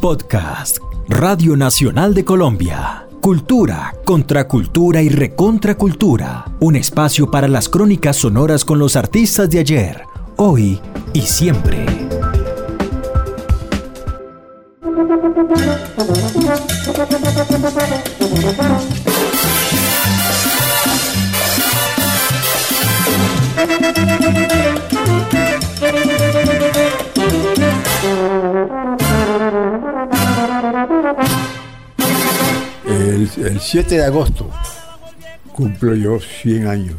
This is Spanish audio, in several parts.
Podcast Radio Nacional de Colombia. Cultura, contracultura y recontracultura. Un espacio para las crónicas sonoras con los artistas de ayer, hoy y siempre. 7 de agosto cumplo yo 100 años.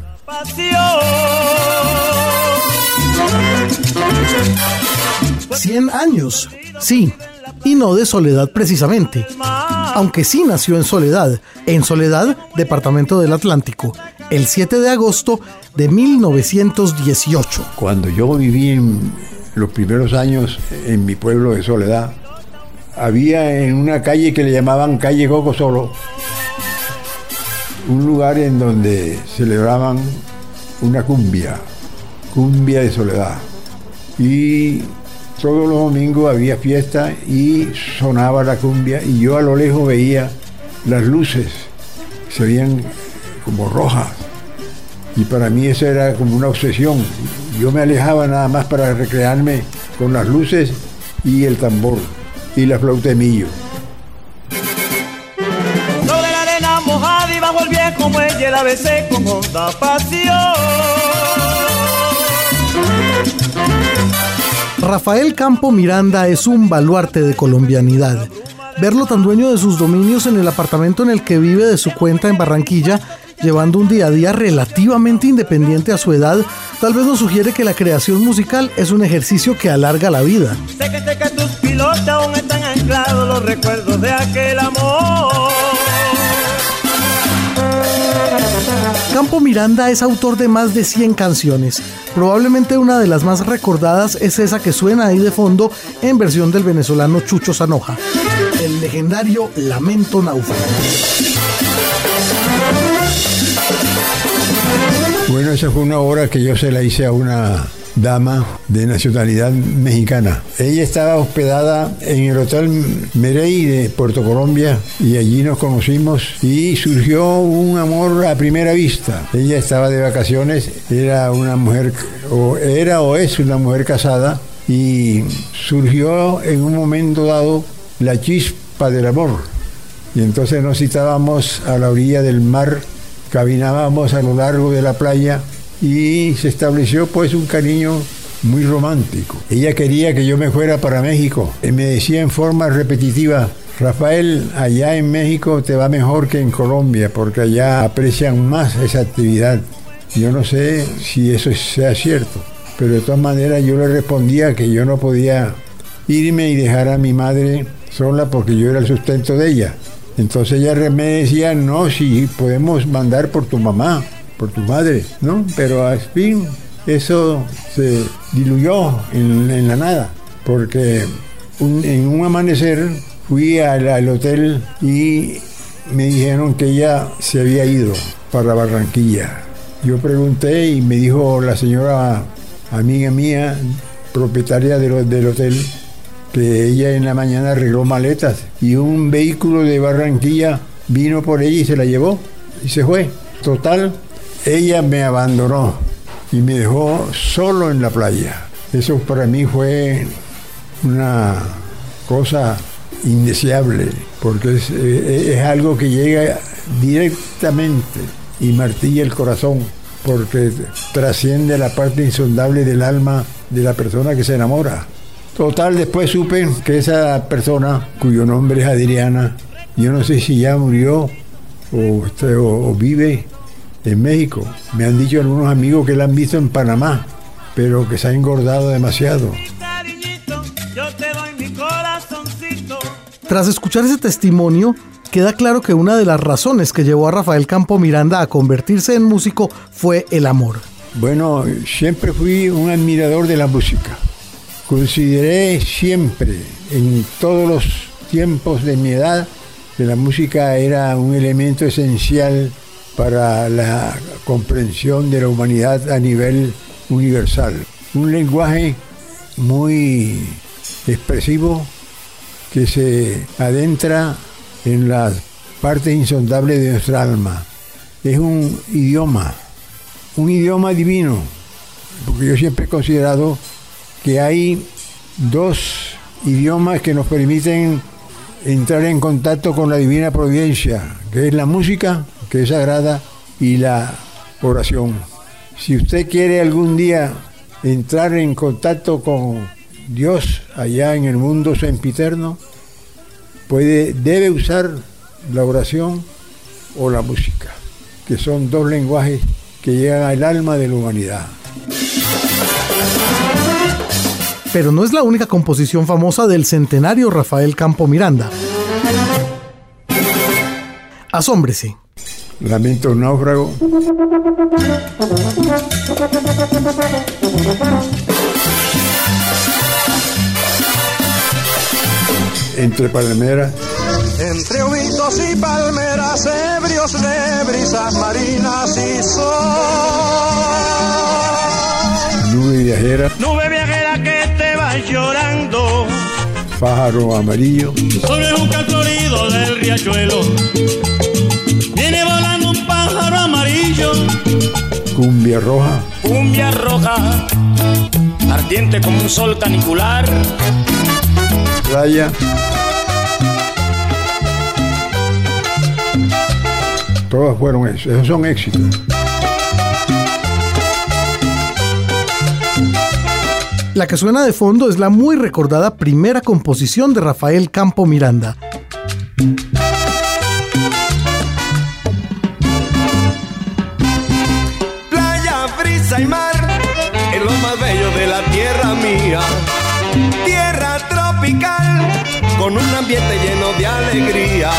¿100 años? Sí, y no de Soledad precisamente, aunque sí nació en Soledad, en Soledad, departamento del Atlántico, el 7 de agosto de 1918. Cuando yo viví en los primeros años en mi pueblo de Soledad, había en una calle que le llamaban calle Coco Solo, un lugar en donde celebraban una cumbia, cumbia de soledad. Y todos los domingos había fiesta y sonaba la cumbia y yo a lo lejos veía las luces, se veían como rojas. Y para mí eso era como una obsesión. Yo me alejaba nada más para recrearme con las luces y el tambor y la flauta de millo. Muelle la besé con honda pasión. Rafael Campo Miranda es un baluarte de colombianidad. Verlo tan dueño de sus dominios en el apartamento en el que vive de su cuenta en Barranquilla, llevando un día a día relativamente independiente a su edad, tal vez nos sugiere que la creación musical es un ejercicio que alarga la vida. Sé que, sé que tus pilotos aún están anclados los recuerdos de aquel amor. Campo Miranda es autor de más de 100 canciones. Probablemente una de las más recordadas es esa que suena ahí de fondo en versión del venezolano Chucho Zanoja, el legendario Lamento Náufrago. Bueno, esa fue una obra que yo se la hice a una dama de nacionalidad mexicana. Ella estaba hospedada en el Hotel Merey de Puerto Colombia y allí nos conocimos y surgió un amor a primera vista. Ella estaba de vacaciones, era una mujer, o era o es una mujer casada y surgió en un momento dado la chispa del amor. Y entonces nos citábamos a la orilla del mar, caminábamos a lo largo de la playa y se estableció pues un cariño muy romántico. Ella quería que yo me fuera para México y me decía en forma repetitiva, Rafael, allá en México te va mejor que en Colombia porque allá aprecian más esa actividad. Yo no sé si eso sea cierto, pero de todas maneras yo le respondía que yo no podía irme y dejar a mi madre sola porque yo era el sustento de ella. Entonces ella me decía, no, si podemos mandar por tu mamá por tu madre, ¿no? Pero al fin eso se diluyó en, la nada, porque en un amanecer fui al, hotel y me dijeron que ella se había ido para Barranquilla. Yo pregunté y me dijo la señora amiga mía, propietaria del hotel, que ella en la mañana arregló maletas y un vehículo de Barranquilla vino por ella y se la llevó y se fue. Total, ella me abandonó y me dejó solo en la playa. Eso para mí fue una cosa indeseable, porque es, eh, algo que llega directamente y martilla el corazón, porque trasciende la parte insondable del alma de la persona que se enamora. Total, después supe que esa persona, cuyo nombre es Adriana, yo no sé si ya murió o, o vive, en México. Me han dicho algunos amigos que la han visto en Panamá, pero que se ha engordado demasiado. Tras escuchar ese testimonio, queda claro que una de las razones que llevó a Rafael Campo Miranda a convertirse en músico fue el amor. Bueno, siempre fui un admirador de la música. Consideré siempre, en todos los tiempos de mi edad, que la música era un elemento esencial para la comprensión de la humanidad a nivel universal. Un lenguaje muy expresivo, que se adentra en las partes insondables de nuestra alma. Es un idioma, un idioma divino, porque yo siempre he considerado que hay dos idiomas que nos permiten entrar en contacto con la divina providencia, que es la música, que es sagrada, y la oración. Si usted quiere algún día entrar en contacto con Dios allá en el mundo sempiterno, puede, debe usar la oración o la música, que son dos lenguajes que llegan al alma de la humanidad. Pero no es la única composición famosa del centenario Rafael Campo Miranda. Asómbrese. Lamento náufrago. Entre palmeras. Entre huitos y palmeras, ebrios de brisas marinas y sol. Nube viajera. Nube viajera que te va llorando. Pájaro amarillo. Sobre un florido del riachuelo. Viene volando un pájaro amarillo. Cumbia roja. Cumbia roja. Ardiente como un sol canicular. Playa. Todas fueron eso. Esos son éxitos. La que suena de fondo es la muy recordada primera composición de Rafael Campo Miranda. Playa, brisa y mar es lo más bello de la tierra mía. Tierra tropical con un ambiente lleno de alegría.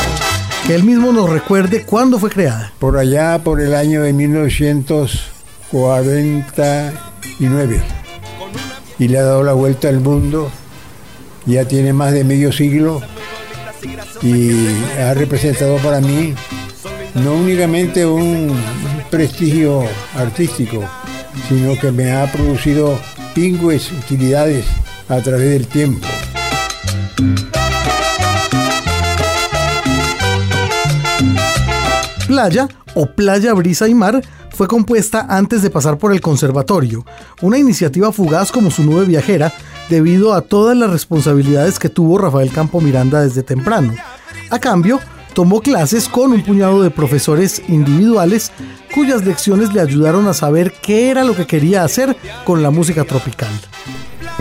Que él mismo nos recuerde cuándo fue creada. Por allá, por el año de 1949. Y le ha dado la vuelta al mundo. Ya tiene más de medio siglo. Y ha representado para mí no únicamente un prestigio artístico, sino que me ha producido pingües utilidades a través del tiempo. Playa o Playa Brisa y Mar fue compuesta antes de pasar por el conservatorio, una iniciativa fugaz como su nube viajera debido a todas las responsabilidades que tuvo Rafael Campo Miranda desde temprano. A cambio, tomó clases con un puñado de profesores individuales cuyas lecciones le ayudaron a saber qué era lo que quería hacer con la música tropical.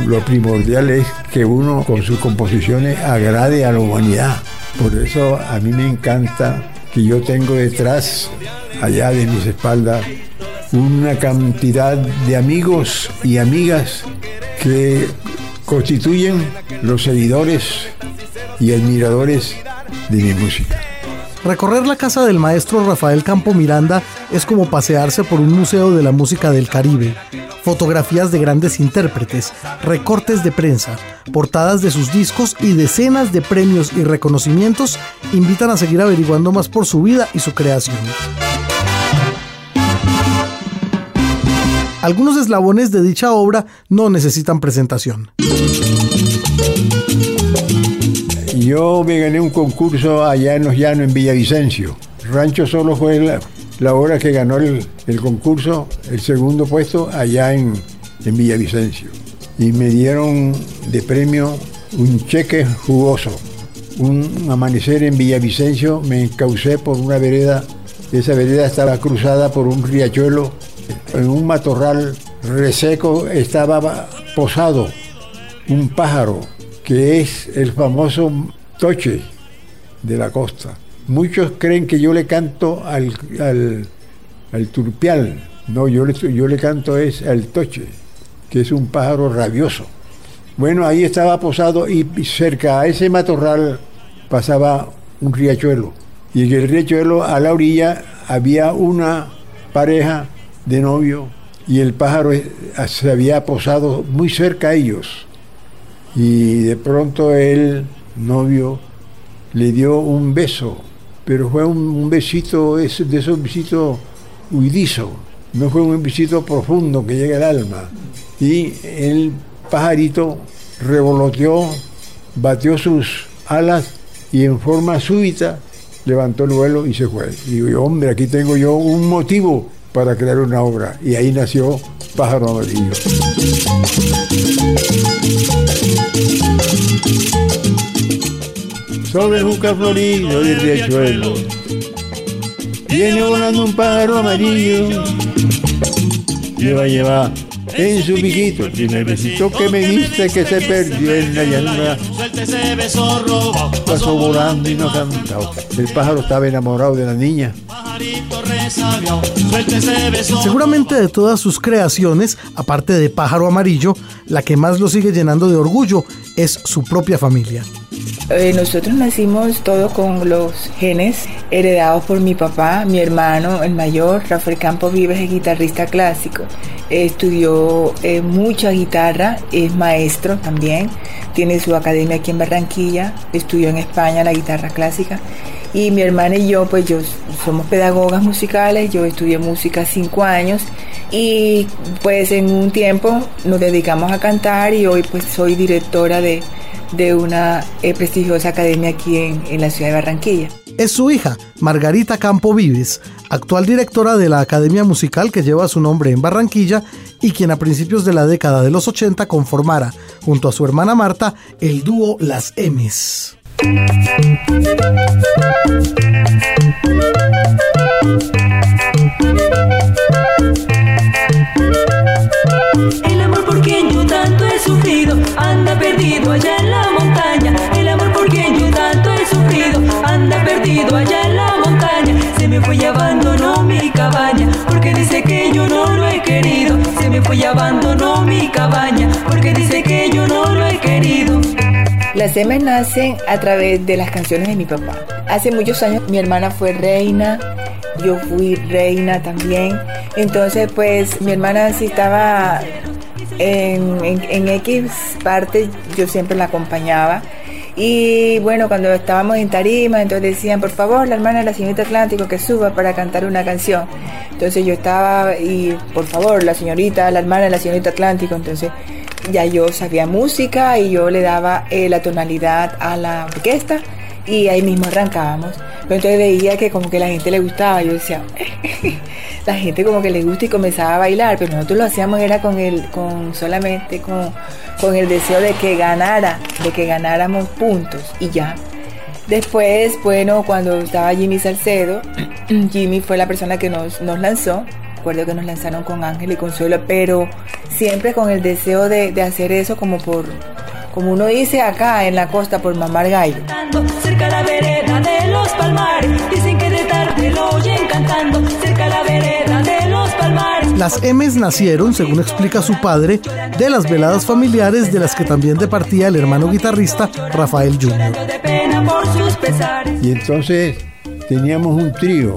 Lo primordial es que uno con sus composiciones agrade a la humanidad. Por eso a mí me encanta que yo tengo detrás, allá de mis espaldas, una cantidad de amigos y amigas que constituyen los seguidores y admiradores de mi música. Recorrer la casa del maestro Rafael Campo Miranda es como pasearse por un museo de la música del Caribe. Fotografías de grandes intérpretes, recortes de prensa, portadas de sus discos y decenas de premios y reconocimientos invitan a seguir averiguando más por su vida y su creación. Algunos eslabones de dicha obra no necesitan presentación. Yo me gané un concurso allá en los llanos, en Villavicencio. Rancho Solo fue la obra que ganó el, concurso, el segundo puesto allá en, en Villavicencio. Y me dieron de premio un cheque jugoso. Un amanecer en Villavicencio me encaucé por una vereda. Esa vereda estaba cruzada por un riachuelo. En un matorral reseco estaba posado un pájaro que es el famoso toche de la costa. Muchos creen que yo le canto al, al, al turpial. No, yo le, yo le canto es al toche, que es un pájaro rabioso. Bueno, ahí estaba posado y cerca a ese matorral pasaba un riachuelo. Y en el riachuelo, a la orilla, había una pareja de novio y el pájaro se había posado muy cerca a ellos. Y de pronto el novio le dio un beso, pero fue un, besito, de esos besitos huidizo, no fue un besito profundo que llega al alma. Y el pajarito revoloteó, batió sus alas y en forma súbita levantó el vuelo y se fue. Y digo, hombre, aquí tengo yo un motivo para crear una obra. Y ahí nació Pájaro Amarillo. Sobre un florido de riachuelo viene volando un pájaro amarillo. Lleva, lleva en su piquito el primer besito que me diste que se perdió en la llanura. Pasó volando y no cantó. El pájaro estaba enamorado de la niña. Seguramente de todas sus creaciones, aparte de Pájaro Amarillo, la que más lo sigue llenando de orgullo es su propia familia. Eh, nosotros nacimos todos con los genes heredados por mi papá, mi hermano, el mayor, Rafael Campos Vives, es guitarrista clásico. estudió eh, mucha guitarra, es maestro también, tiene su academia aquí en Barranquilla, estudió en España la guitarra clásica. Y mi hermana y yo, pues yo somos pedagogas musicales, yo estudié música cinco años y pues en un tiempo nos dedicamos a cantar y hoy pues soy directora de, de una eh, prestigiosa academia aquí en, la ciudad de Barranquilla. Es su hija, Margarita Campo Vives, actual directora de la Academia Musical que lleva su nombre en Barranquilla y quien a principios de la década de los 80 conformara, junto a su hermana Marta, el dúo Las M's. El amor por quien yo tanto he sufrido anda perdido allá en la montaña. El amor por quien yo tanto he sufrido anda perdido allá en la montaña. Se me fue y abandonó mi cabaña porque dice que yo no lo he querido. Se me fue y abandonó mi cabaña porque dice que yo no lo he querido. Las M nacen a través de las canciones de mi papá. Hace muchos años mi hermana fue reina, yo fui reina también. Entonces, pues mi hermana si estaba en, en, X parte, yo siempre la acompañaba. Y bueno, cuando estábamos en tarima, entonces decían, por favor, la hermana de la señorita Atlántico que suba para cantar una canción. Entonces yo estaba y, por favor, la señorita, la hermana de la señorita Atlántico. Entonces ya yo sabía música y yo le daba eh, la tonalidad a la orquesta y ahí mismo arrancábamos. Pero entonces veía que como que la gente le gustaba, yo decía, la gente como que le gusta y comenzaba a bailar, pero nosotros lo hacíamos era con el, con solamente con, con el deseo de que ganara, de que ganáramos puntos y ya. Después, bueno, cuando estaba Jimmy Salcedo, Jimmy fue la persona que nos, nos lanzó recuerdo que nos lanzaron con Ángel y Consuelo, pero siempre con el deseo de, de hacer eso como por, como uno dice acá en la costa, por mamar gallo. Cerca la vereda de los palmares, dicen que de tarde lo oyen cantando, cerca la vereda de los palmares. Las M's nacieron, según explica su padre, de las veladas familiares de las que también departía el hermano guitarrista Rafael Jr. Y entonces teníamos un trío,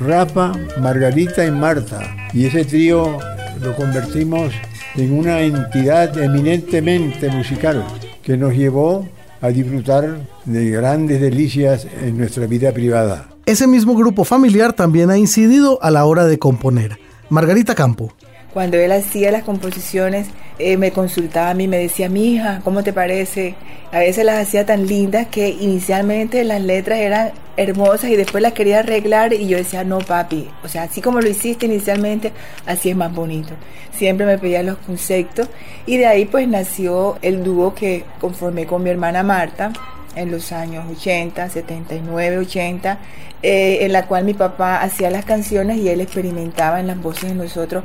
Rafa, Margarita y Marta. Y ese trío lo convertimos en una entidad eminentemente musical que nos llevó a disfrutar de grandes delicias en nuestra vida privada. Ese mismo grupo familiar también ha incidido a la hora de componer. Margarita Campo. Cuando él hacía las composiciones, eh, me consultaba a mí, me decía, mi hija, ¿cómo te parece? A veces las hacía tan lindas que inicialmente las letras eran hermosas y después las quería arreglar y yo decía, no papi, o sea, así como lo hiciste inicialmente, así es más bonito. Siempre me pedía los conceptos y de ahí pues nació el dúo que conformé con mi hermana Marta en los años 80, 79, 80, en la cual mi papá hacía las canciones y él experimentaba en las voces de nosotros.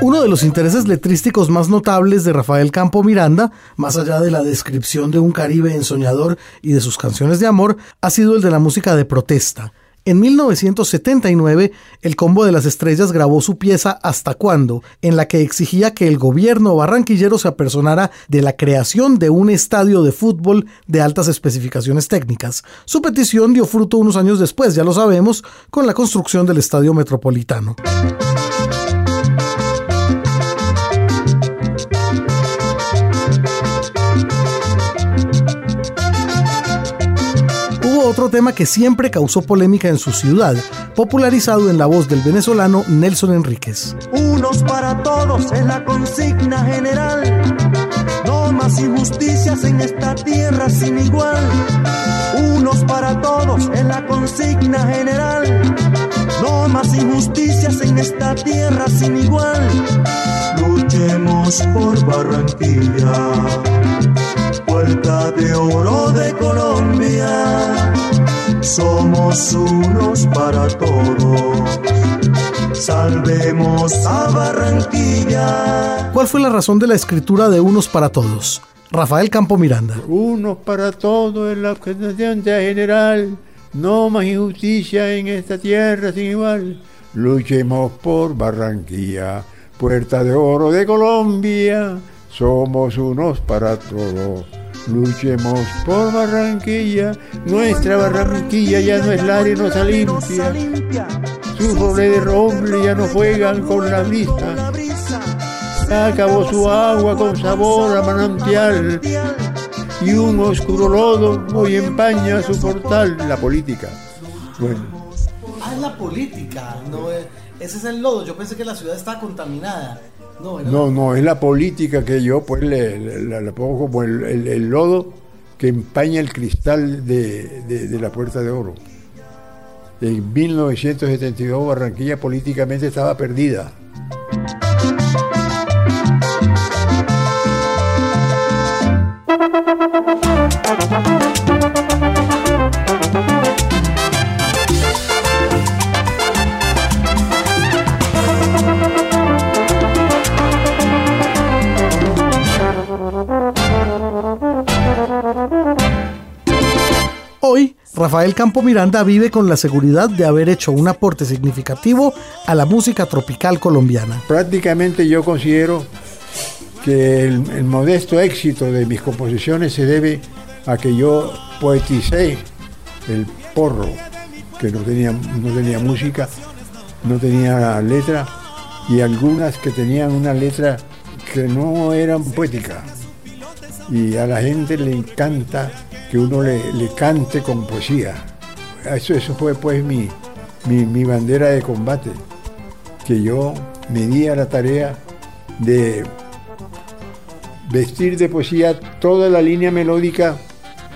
Uno de los intereses letrísticos más notables de Rafael Campo Miranda, más allá de la descripción de un Caribe ensoñador y de sus canciones de amor, ha sido el de la música de protesta. En 1979, el Combo de las Estrellas grabó su pieza Hasta cuándo, en la que exigía que el gobierno barranquillero se apersonara de la creación de un estadio de fútbol de altas especificaciones técnicas. Su petición dio fruto unos años después, ya lo sabemos, con la construcción del Estadio Metropolitano. Otro tema que siempre causó polémica en su ciudad, popularizado en la voz del venezolano Nelson Enríquez. Unos para todos es la consigna general. No más injusticias en esta tierra sin igual. Unos para todos es la consigna general. No más injusticias en esta tierra sin igual. Luchemos por Barranquilla, puerta de oro de Colombia. Somos unos para todos. Salvemos a Barranquilla. ¿Cuál fue la razón de la escritura de Unos para Todos? Rafael Campo Miranda. Unos para todos en la organización general. No más injusticia en esta tierra sin igual. Luchemos por Barranquilla, puerta de oro de Colombia. Somos unos para todos. Luchemos por Barranquilla. Nuestra Barranquilla ya no es la arenosa limpia. Sus roles de roble ya no juegan con la brisa. Acabó su agua con sabor a manantial y un oscuro lodo hoy empaña su portal, la política. Bueno, Ah, es la política, no ese es el lodo. Yo pensé que la ciudad estaba contaminada. No, no, es la política que yo pues le, pongo como el lodo que empaña el cristal de, de- de la Puerta de Oro. En 1972 Barranquilla políticamente estaba perdida. Hoy, Rafael Campo Miranda vive con la seguridad de haber hecho un aporte significativo a la música tropical colombiana. Prácticamente yo considero que el, modesto éxito de mis composiciones se debe a que yo poeticé el porro, que no tenía, no tenía música, no tenía letra, y algunas que tenían una letra que no eran poéticas. Y a la gente le encanta que uno le, cante con poesía. Eso, eso fue pues mi, mi, mi bandera de combate que yo me di a la tarea de vestir de poesía toda la línea melódica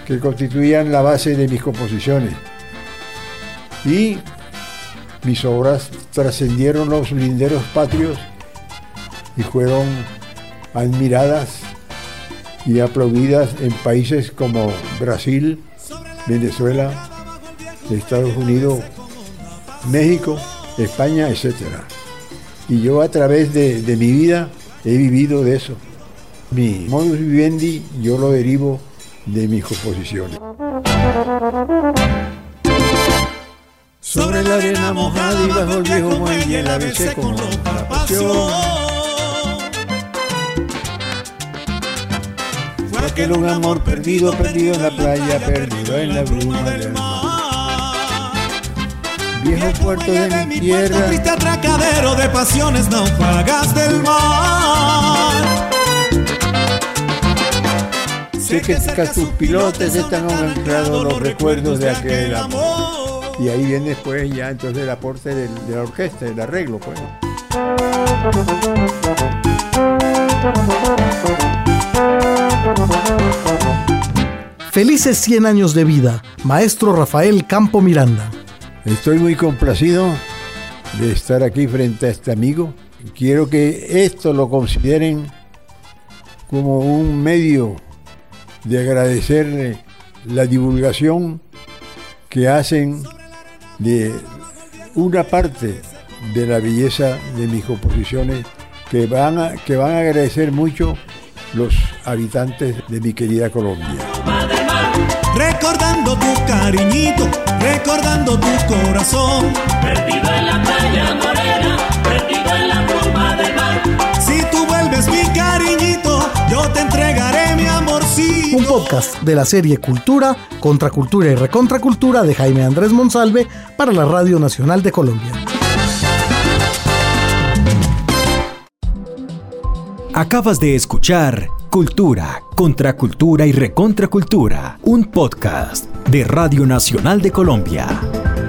que constituían la base de mis composiciones. Y mis obras trascendieron los linderos patrios y fueron admiradas y aplaudidas en países como Brasil, Venezuela, Estados Unidos, México, España, etc. Y yo a través de, de mi vida he vivido de eso. Mi modus vivendi yo lo derivo de mis composiciones. Sobre la arena mojada y bajo el viejo muelle la besé con la pasión. Aquel un amor perdido, perdido en la playa, perdido en la bruma del mar. Viejo puerto de mi tierra, Triste atracadero de pasiones náufragas del mar. sé que cerca tus pilotes están anclados los recuerdos de aquel amor. Y ahí viene después ya entonces el aporte del- de la orquesta, el arreglo, pues. Felices 100 años de vida, maestro Rafael Campo Miranda. Estoy muy complacido de estar aquí frente a este amigo. Quiero que esto lo consideren como un medio de agradecerle la divulgación que hacen de una parte de la belleza de mis composiciones que van a, que van a agradecer mucho los habitantes de mi querida Colombia. Recordando tu cariñito, recordando tu corazón. Perdido en la playa morena, perdido en la bruma del mar. Si tú vuelves mi cariñito, yo te entregaré mi amorcito. Un podcast de la serie Cultura, Contracultura y Recontracultura de Jaime Andrés Monsalve para la Radio Nacional de Colombia. Acabas de escuchar Cultura, Contracultura y Recontracultura, un podcast de Radio Nacional de Colombia.